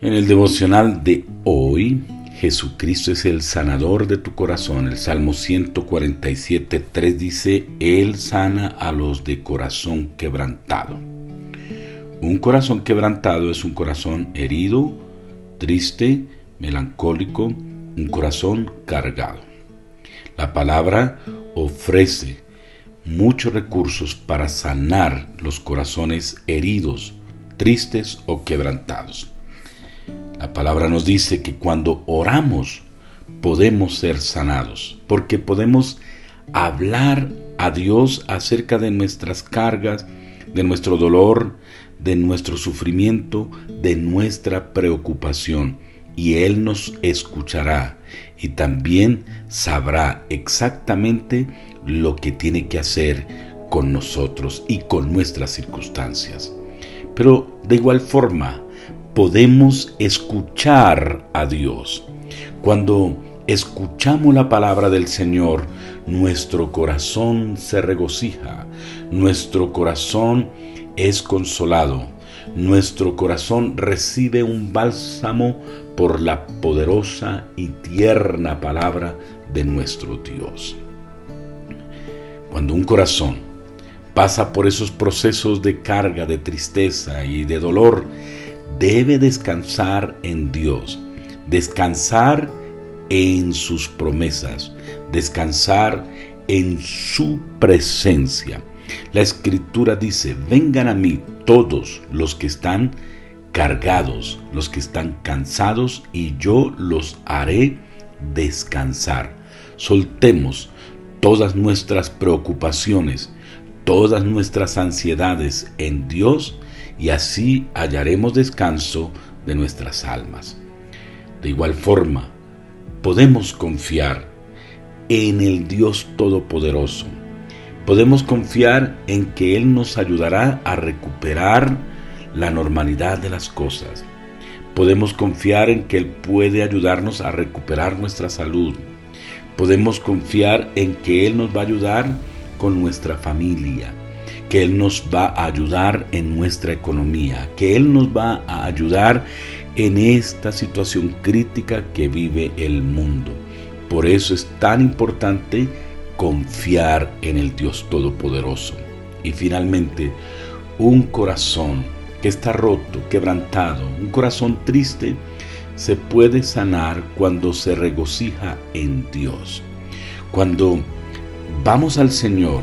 En el devocional de hoy, Jesucristo es el sanador de tu corazón. El Salmo 147, 3 dice, Él sana a los de corazón quebrantado. Un corazón quebrantado es un corazón herido, triste, melancólico, un corazón cargado. La palabra ofrece muchos recursos para sanar los corazones heridos, tristes o quebrantados. La palabra nos dice que cuando oramos podemos ser sanados, porque podemos hablar a Dios acerca de nuestras cargas, de nuestro dolor, de nuestro sufrimiento, de nuestra preocupación, y Él nos escuchará y también sabrá exactamente lo que tiene que hacer con nosotros y con nuestras circunstancias. Pero de igual forma, podemos escuchar a Dios. Cuando escuchamos la palabra del Señor, nuestro corazón se regocija, nuestro corazón es consolado, nuestro corazón recibe un bálsamo por la poderosa y tierna palabra de nuestro Dios. Cuando un corazón pasa por esos procesos de carga, de tristeza y de dolor, debe descansar en Dios, descansar en sus promesas, descansar en su presencia. La escritura dice, vengan a mí todos los que están cargados, los que están cansados, y yo los haré descansar. Soltemos todas nuestras preocupaciones, todas nuestras ansiedades en Dios y así hallaremos descanso de nuestras almas. De igual forma, podemos confiar en el Dios Todopoderoso. Podemos confiar en que Él nos ayudará a recuperar la normalidad de las cosas. Podemos confiar en que Él puede ayudarnos a recuperar nuestra salud. Podemos confiar en que Él nos va a ayudar con nuestra familia que Él nos va a ayudar en nuestra economía, que Él nos va a ayudar en esta situación crítica que vive el mundo. Por eso es tan importante confiar en el Dios Todopoderoso. Y finalmente, un corazón que está roto, quebrantado, un corazón triste, se puede sanar cuando se regocija en Dios. Cuando vamos al Señor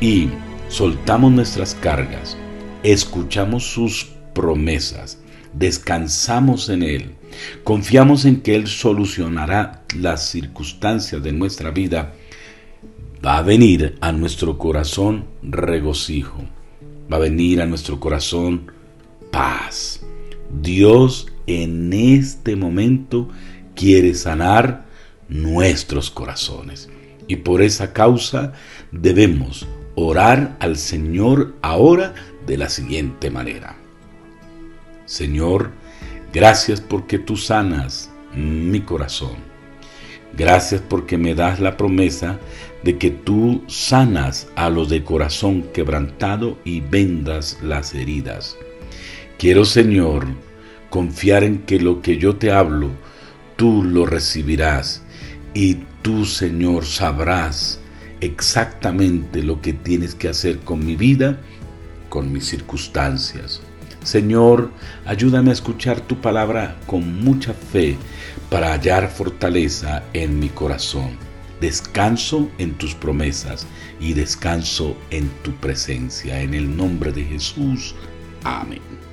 y soltamos nuestras cargas, escuchamos sus promesas, descansamos en Él, confiamos en que Él solucionará las circunstancias de nuestra vida, va a venir a nuestro corazón regocijo, va a venir a nuestro corazón paz. Dios en este momento quiere sanar nuestros corazones. Y por esa causa debemos orar al Señor ahora de la siguiente manera. Señor, gracias porque tú sanas mi corazón. Gracias porque me das la promesa de que tú sanas a los de corazón quebrantado y vendas las heridas. Quiero, Señor, confiar en que lo que yo te hablo, tú lo recibirás y tú, Señor, sabrás exactamente lo que tienes que hacer con mi vida, con mis circunstancias. Señor, ayúdame a escuchar tu palabra con mucha fe para hallar fortaleza en mi corazón. Descanso en tus promesas y descanso en tu presencia. En el nombre de Jesús. Amén.